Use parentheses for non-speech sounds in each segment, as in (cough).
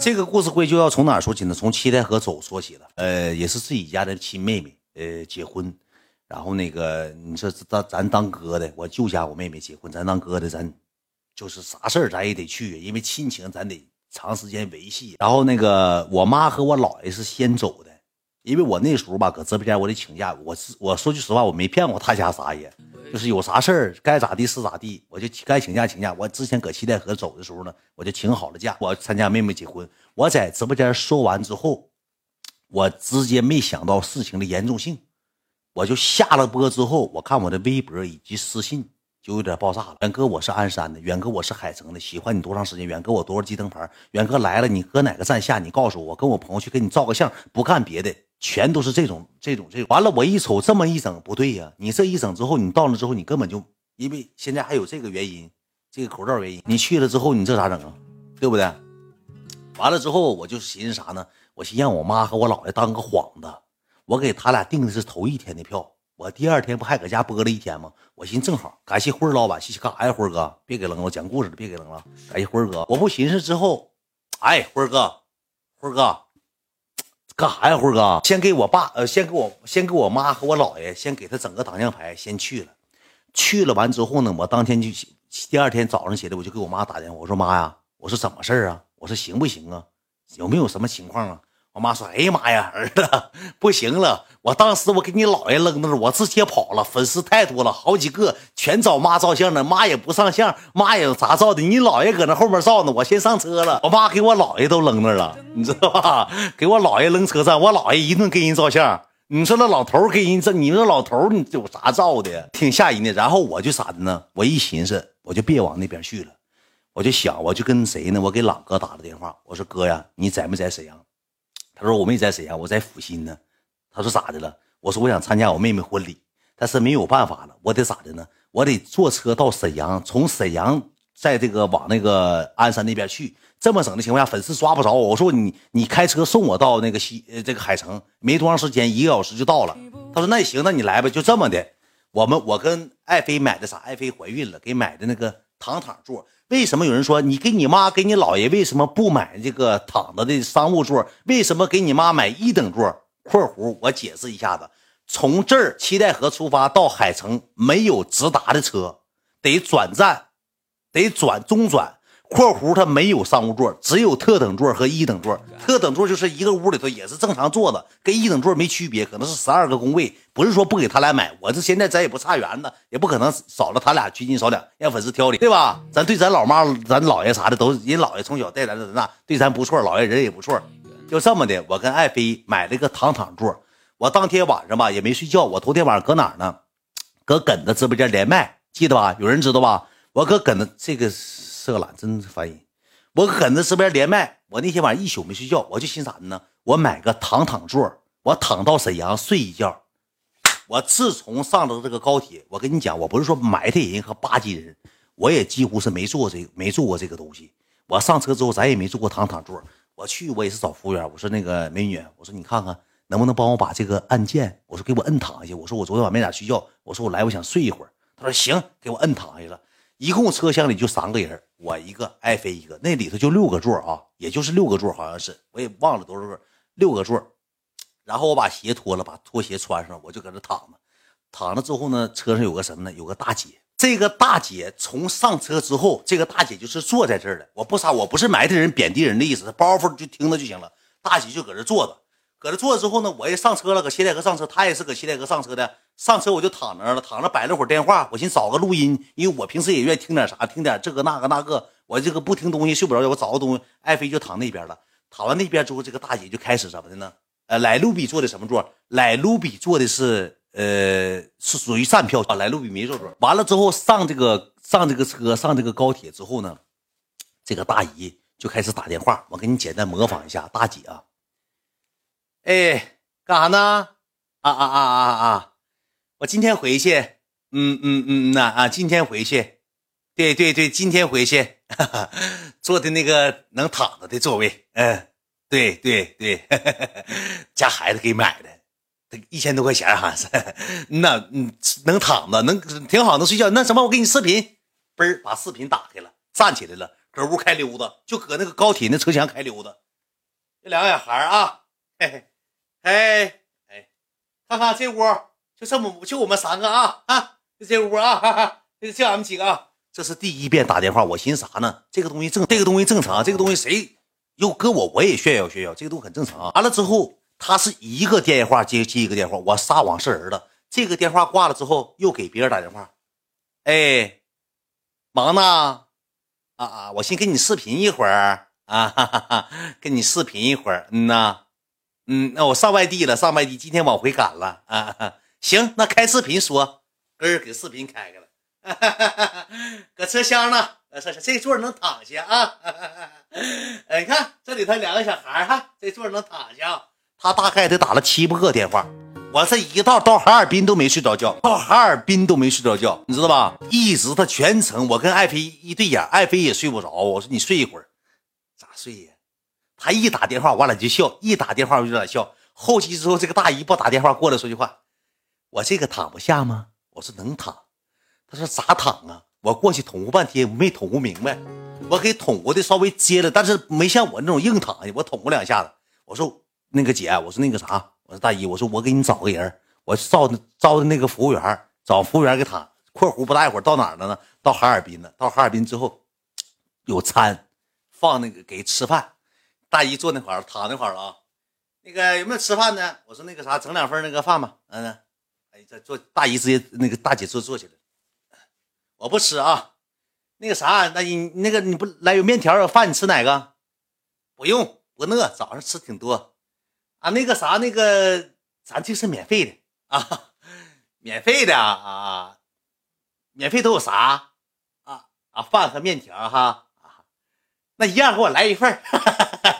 这个故事会就要从哪说起呢？从七台河走说起了。呃，也是自己家的亲妹妹，呃，结婚。然后那个，你说咱咱当哥的，我舅家我妹妹结婚，咱当哥的，咱就是啥事儿咱也得去，因为亲情咱得长时间维系。然后那个，我妈和我姥爷是先走的，因为我那时候吧，搁直播间我得请假，我是我说句实话，我没骗过他家啥爷，就是有啥事儿该咋地是咋地，我就该请假请假。我之前搁七台河走的时候呢，我就请好了假，我参加妹妹结婚。我在直播间说完之后，我直接没想到事情的严重性。我就下了播之后，我看我的微博以及私信就有点爆炸了。远哥，我是鞍山的，远哥，我是海城的，喜欢你多长时间？远哥，我多少级灯牌？远哥来了，你搁哪个站下？你告诉我，我跟我朋友去给你照个相，不干别的，全都是这种这种这种。完了，我一瞅这么一整不对呀，你这一整之后，你到了之后，你根本就因为现在还有这个原因，这个口罩原因，你去了之后，你这咋整啊？对不对？完了之后，我就寻思啥呢？我寻让我妈和我姥爷当个幌子。我给他俩订的是头一天的票，我第二天不还搁家播了一天吗？我寻思正好，感谢辉老板，谢谢干啥呀？辉哥，别给扔了，讲故事的别给扔了，感谢辉哥。我不寻思之后，哎，辉哥，辉哥，干啥呀？辉哥，先给我爸，呃，先给我，先给我妈和我姥爷，先给他整个挡箭牌，先去了。去了完之后呢，我当天就第二天早上起来，我就给我妈打电话，我说妈呀，我说怎么事啊？我说行不行啊？有没有什么情况啊？我妈说：“哎呀妈呀，儿子不行了！我当时我给你姥爷扔那儿，我直接跑了。粉丝太多了，好几个全找妈照相呢，妈也不上相，妈也咋照的？你姥爷搁那后面照呢，我先上车了。我妈给我姥爷都扔那了，你知道吧？给我姥爷扔车站，我姥爷一顿给人照相。你说那老头给人这，你那老头你有啥照的？挺吓人的。然后我就啥的呢？我一寻思，我就别往那边去了。我就想，我就跟谁呢？我给朗哥打了电话，我说哥呀，你在没在沈阳？”他说我没在沈阳，我在阜新呢。他说咋的了？我说我想参加我妹妹婚礼，但是没有办法了，我得咋的呢？我得坐车到沈阳，从沈阳在这个往那个鞍山那边去。这么整的情况下，粉丝抓不着我。我说你你开车送我到那个西呃这个海城，没多长时间，一个小时就到了。他说那行，那你来吧，就这么的。我们我跟爱妃买的啥？爱妃怀孕了，给买的那个躺躺座。为什么有人说你给你妈给你姥爷为什么不买这个躺着的商务座？为什么给你妈买一等座？（括弧我解释一下子，从这儿七代河出发到海城没有直达的车，得转站，得转中转。）括弧它没有商务座，只有特等座和一等座。特等座就是一个屋里头也是正常坐的，跟一等座没区别，可能是十二个工位。不是说不给他俩买，我这现在咱也不差缘子，也不可能少了他俩缺斤少两，让粉丝挑理，对吧？咱对咱老妈、咱姥爷啥的都人姥爷从小带咱的那，对咱不错，姥爷人也不错。就这么的，我跟爱妃买了个躺躺座。我当天晚上吧也没睡觉，我头天晚上搁哪儿呢？搁耿子直播间连麦，记得吧？有人知道吧？我搁耿子这个。色懒真是烦人！我搁那直播间连麦，我那天晚上一宿没睡觉，我就寻啥呢？我买个躺躺座，我躺到沈阳睡一觉。我自从上了这个高铁，我跟你讲，我不是说埋汰人和巴结人，我也几乎是没坐这个没坐过这个东西。我上车之后，咱也没坐过躺躺座。我去，我也是找服务员，我说那个美女，我说你看看能不能帮我把这个按键，我说给我摁躺下。我说我昨天晚上没咋睡觉，我说我来，我想睡一会儿。他说行，给我摁躺下了。一共车厢里就三个人，我一个，爱妃一个，那里头就六个座啊，也就是六个座，好像是我也忘了多少个，六个座。然后我把鞋脱了，把拖鞋穿上，我就搁那躺着。躺着之后呢，车上有个什么呢？有个大姐。这个大姐从上车之后，这个大姐就是坐在这儿的。我不啥，我不是埋汰人、贬低人的意思，包袱就听着就行了。大姐就搁这坐着。搁这坐着之后呢，我也上车了，搁七台河上车，他也是搁七台河上车的。上车我就躺那了，躺着摆了会儿电话，我寻思找个录音，因为我平时也愿意听点啥，听点这个那个那个。我这个不听东西睡不着觉，我找个东西。爱妃就躺那边了，躺完那边之后，这个大姐就开始怎么的呢？呃，莱卢比坐的什么座？莱卢比坐的是呃，是属于站票啊。莱卢比没坐座。完了之后上这个上这个车上这个高铁之后呢，这个大姨就开始打电话。我给你简单模仿一下，大姐啊。哎，干啥呢？啊啊啊啊啊！我今天回去，嗯嗯嗯呐啊，今天回去，对对对，今天回去，哈哈，坐的那个能躺着的座位，嗯，对对对，家孩子给买的，一千多块钱哈是，那嗯能躺着，能挺好，能睡觉。那什么，我给你视频，嘣儿把视频打开了，站起来了，搁屋开溜达，就搁那个高铁那车厢开溜达。这两个小孩啊，嘿嘿，哎哎，看看这屋就这么就我们三个啊啊，就这屋啊，哈哈，就就俺们几个啊。这是第一遍打电话，我寻思啥呢？这个东西正，这个东西正常，这个东西谁又搁我我也炫耀炫耀，这个都很正常。完了之后，他是一个电话接接一个电话，我撒谎是人了。这个电话挂了之后，又给别人打电话，哎，忙呢？啊啊，我先跟你视频一会儿啊，哈哈哈，跟你视频一会儿，嗯呐，嗯，那我上外地了，上外地，今天往回赶了啊。行，那开视频说，哥儿给视频开开了。搁车厢呢，呃，这这座能躺下啊。(laughs) 哎，你看这里头两个小孩哈，这座能躺下。他大概得打了七八个电话，我这一道到哈尔滨都没睡着觉，到哈尔滨都没睡着觉，你知道吧？一直他全程，我跟爱妃一对眼，爱妃也睡不着。我说你睡一会儿，咋睡呀？他一打电话，我俩就笑；一打电话，我就俩笑。后期之后，这个大姨不打电话过来说句话，我这个躺不下吗？我说能躺。他说咋躺啊？我过去捅咕半天，没捅咕明白。我给捅咕的稍微接了，但是没像我那种硬躺下。我捅咕两下子。我说那个姐，我说那个啥，我说大姨，我说我给你找个人，我招的招的那个服务员，找服务员给躺。括弧不大一会儿到哪了呢？到哈尔滨了。到哈尔滨之后，有餐，放那个给吃饭。大姨坐那块儿躺那块儿了啊。那个有没有吃饭呢？我说那个啥，整两份那个饭吧。嗯，哎，这坐大姨直接那个大姐坐坐起来。我不吃啊，那个啥，那你那个你不来有面条有饭，你吃哪个？不用，不饿，早上吃挺多啊。那个啥，那个咱这是免费的啊，免费的啊啊，免费都有啥啊啊？饭和面条哈，那一样给我来一份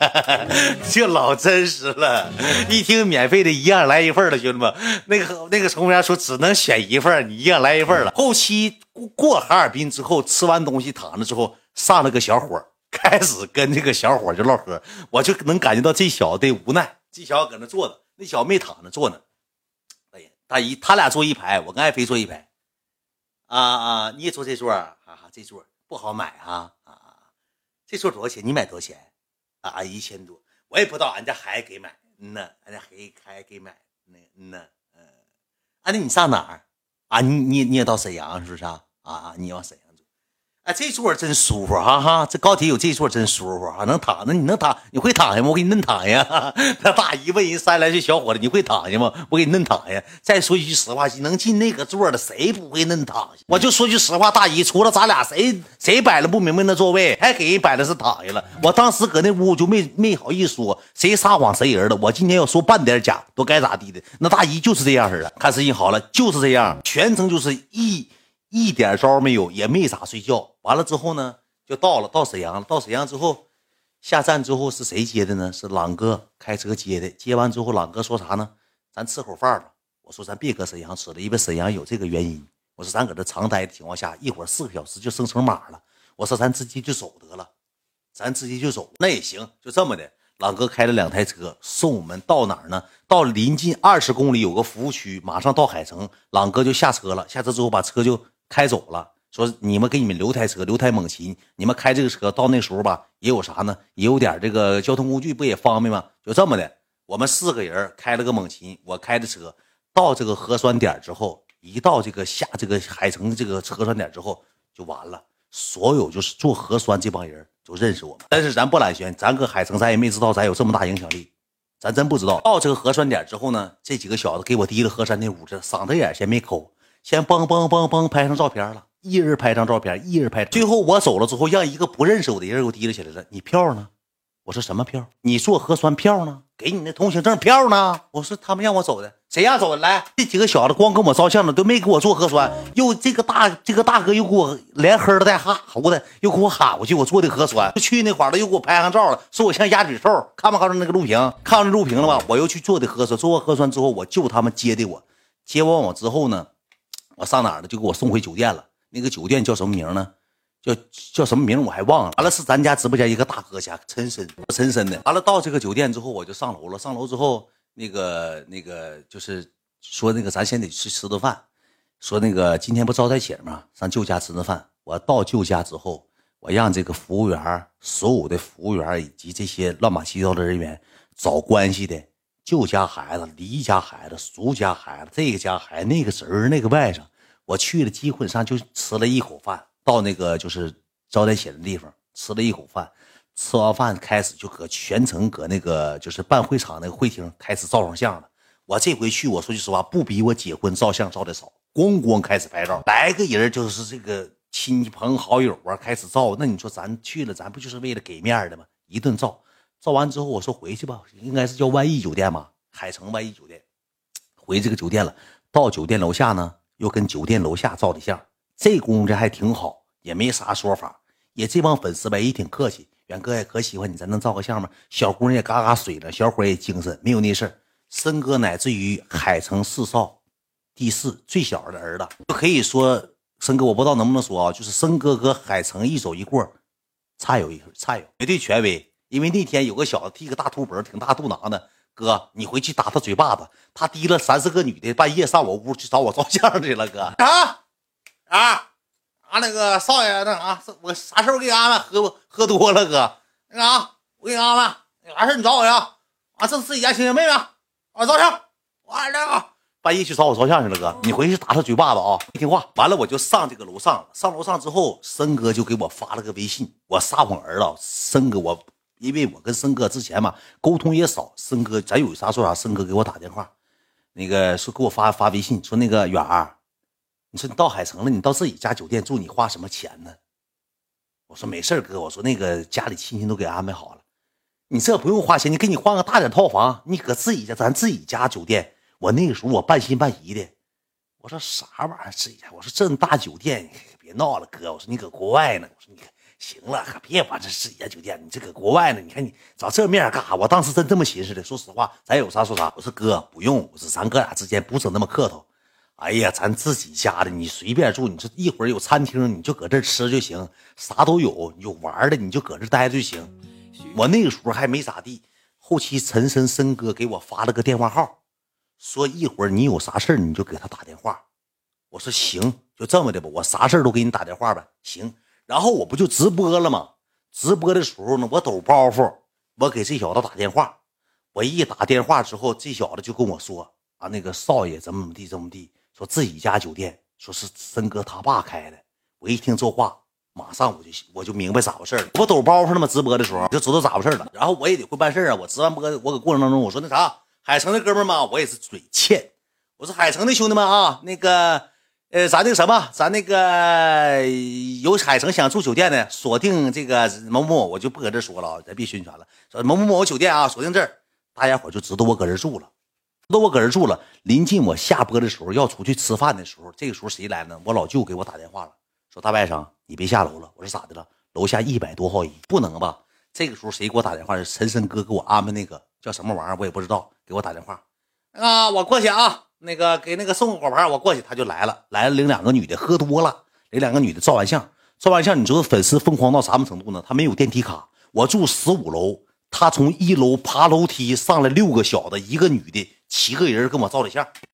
(laughs) 就老真实了，一听免费的，一样来一份了，兄弟们。那个那个乘务员说只能选一份，你一样来一份了。后期过哈尔滨之后，吃完东西躺着之后，上了个小伙，开始跟这个小伙就唠嗑，我就能感觉到这小子的无奈。这小子搁那坐着，那小子没躺着坐呢。哎呀，大姨，他俩坐一排，我跟爱妃坐一排。啊啊，你也坐这座啊？哈哈，这座不好买啊啊！这说多少钱？你买多少钱？啊，一千多，我也不知道，俺家孩子给买，嗯呐，俺家孩孩子给买，那嗯呐，嗯，啊，那你上哪儿？啊，你你你也到沈阳是不是啊？啊，你往沈阳。这座真舒服哈哈！这高铁有这座真舒服哈，能躺那你能躺？你会躺下吗？我给你嫩躺下。(laughs) 那大姨问人三十来岁小伙子，你会躺下吗？我给你嫩躺下。再说一句实话，能进那个座的谁不会嫩躺下？我就说句实话，大姨除了咱俩，谁谁摆了不明白那座位，还给人摆的是躺下了。我当时搁那屋就没没好意思说，谁撒谎谁人了。我今天要说半点假，都该咋地的。那大姨就是这样式的，看视频好了，就是这样，全程就是一。一点招没有，也没咋睡觉。完了之后呢，就到了，到沈阳了。到沈阳之后，下站之后是谁接的呢？是朗哥开车接的。接完之后，朗哥说啥呢？咱吃口饭吧。我说咱别搁沈阳吃了，因为沈阳有这个原因。我说咱搁这长待的情况下，一会儿四个小时就生成马了。我说咱直接就走得了，咱直接就走，那也行。就这么的，朗哥开了两台车送我们到哪儿呢？到临近二十公里有个服务区，马上到海城，朗哥就下车了。下车之后把车就。开走了，说你们给你们留台车，留台猛禽，你们开这个车到那时候吧，也有啥呢？也有点这个交通工具不也方便吗？就这么的，我们四个人开了个猛禽，我开的车到这个核酸点之后，一到这个下这个海城这个核酸点之后就完了，所有就是做核酸这帮人就认识我们，但是咱不揽悬，咱搁海城咱也没知道咱有这么大影响力，咱真不知道。到这个核酸点之后呢，这几个小子给我提了核酸那屋子，嗓子眼先没抠。先嘣嘣嘣嘣拍上照片了，一人拍张照片，一人拍。最后我走了之后，让一个不认识我的人给我提了起来了。你票呢？我说什么票？你做核酸票呢？给你那通行证票呢？我说他们让我走的，谁让走的？来，这几个小子光跟我照相了，都没给我做核酸。又这个大这个大哥又给我连呵的带哈猴的，又给我喊过去，我做的核酸。去那块儿了，又给我拍上照了，说我像鸭嘴兽。看没看着那个录屏？看着录屏了吧？我又去做的核酸，做完核酸之后，我就他们接的我，接完我之后呢？我上哪儿了？就给我送回酒店了。那个酒店叫什么名呢？叫叫什么名我还忘了。完了是咱家直播间一个大哥家，陈深，陈深的。完了到这个酒店之后，我就上楼了。上楼之后，那个那个就是说那个咱先得去吃顿饭。说那个今天不招待请吗？上舅家吃顿饭。我到舅家之后，我让这个服务员，所有的服务员以及这些乱码七糟的人员找关系的，舅家孩子、离家孩子、叔家孩子、这个家孩子、那个侄儿、那个外甥，我去了，基本上就吃了一口饭，到那个就是招待写的地方吃了一口饭，吃完饭开始就搁全程搁那个就是办会场那个会厅开始照上相了。我这回去，我说句实话，不比我结婚照相照的少，咣咣开始拍照，来个人就是这个。亲戚朋好友啊，开始照。那你说咱去了，咱不就是为了给面的吗？一顿照，照完之后，我说回去吧，应该是叫万亿酒店吧，海城万亿酒店。回这个酒店了，到酒店楼下呢，又跟酒店楼下照的相。这功夫这还挺好，也没啥说法。也这帮粉丝呗，也挺客气。远哥也可喜欢你，咱能照个相吗？小姑娘也嘎嘎水了，小伙也精神，没有那事儿。森哥乃至于海城四少第四最小的儿子，可以说。森哥，我不知道能不能说啊，就是森哥和海城一走一过，差有一差有绝对权威。因为那天有个小子剃个大秃脖，挺大肚囊的，哥，你回去打他嘴巴子。他提了三四个女的，半夜上我屋去找我照相去了，哥。啊啊啊！那个少爷，那啥，我啥时候给你安排？喝喝多了，哥。那啥，我给你安排。啥事你找我去。啊，这是自己家亲戚妹妹，我照相。完了。半夜去找我照相去了，哥，你回去打他嘴巴子啊！没听话，完了我就上这个楼上了。上楼上之后，森哥就给我发了个微信，我撒谎儿子，森哥，我因为我跟森哥之前嘛沟通也少，森哥咱有啥说啥，森哥给我打电话，那个说给我发发微信，说那个远儿，你说你到海城了，你到自己家酒店住，你花什么钱呢？我说没事哥，我说那个家里亲戚都给安排好了，你这不用花钱，你给你换个大点套房，你搁自己家，咱自己家酒店。我那个时候我半信半疑的，我说啥玩意儿自己家？我说这么大酒店，别闹了，哥。我说你搁国外呢。我说你行了，可别管这自己家酒店。你这搁国外呢，你看你找这面干啥？我当时真这么寻思的。说实话，咱有啥说啥。我说哥不用，我说咱哥俩之间不整那么客套。哎呀，咱自己家的，你随便住。你说一会儿有餐厅，你就搁这吃就行，啥都有。有玩的，你就搁这待着就行。我那个时候还没咋地。后期陈深深哥给我发了个电话号。说一会儿你有啥事你就给他打电话。我说行，就这么的吧，我啥事都给你打电话呗。行，然后我不就直播了吗？直播的时候呢，我抖包袱，我给这小子打电话。我一打电话之后，这小子就跟我说啊，那个少爷怎么怎么地，怎么地，说自己家酒店，说是森哥他爸开的。我一听这话，马上我就我就明白咋回事了。我抖包袱了吗？直播的时候就知道咋回事了。然后我也得会办事啊。我直完播，我搁过程当中我说那啥。海城的哥们儿嘛，我也是嘴欠。我说海城的兄弟们啊，那个，呃，咱那个什么，咱那个有海城想住酒店的，锁定这个某某，我就不搁这说了啊，咱别宣传了。说某某某酒店啊，锁定这儿，大家伙就知道我搁这住了，知道我搁这住了。临近我下播的时候，要出去吃饭的时候，这个时候谁来呢？我老舅给我打电话了，说大外甥，你别下楼了。我说咋的了？楼下一百多号人，不能吧？这个时候谁给我打电话？是陈深哥给我安排那个叫什么玩意儿，我也不知道。给我打电话，啊，我过去啊，那个给那个送个果盘，我过去，他就来了，来了领两个女的，喝多了，领两个女的照完相，照完相，你知道粉丝疯狂到什么程度呢？他没有电梯卡，我住十五楼，他从一楼爬楼梯上来六个小的，一个女的，七个人跟我照的相。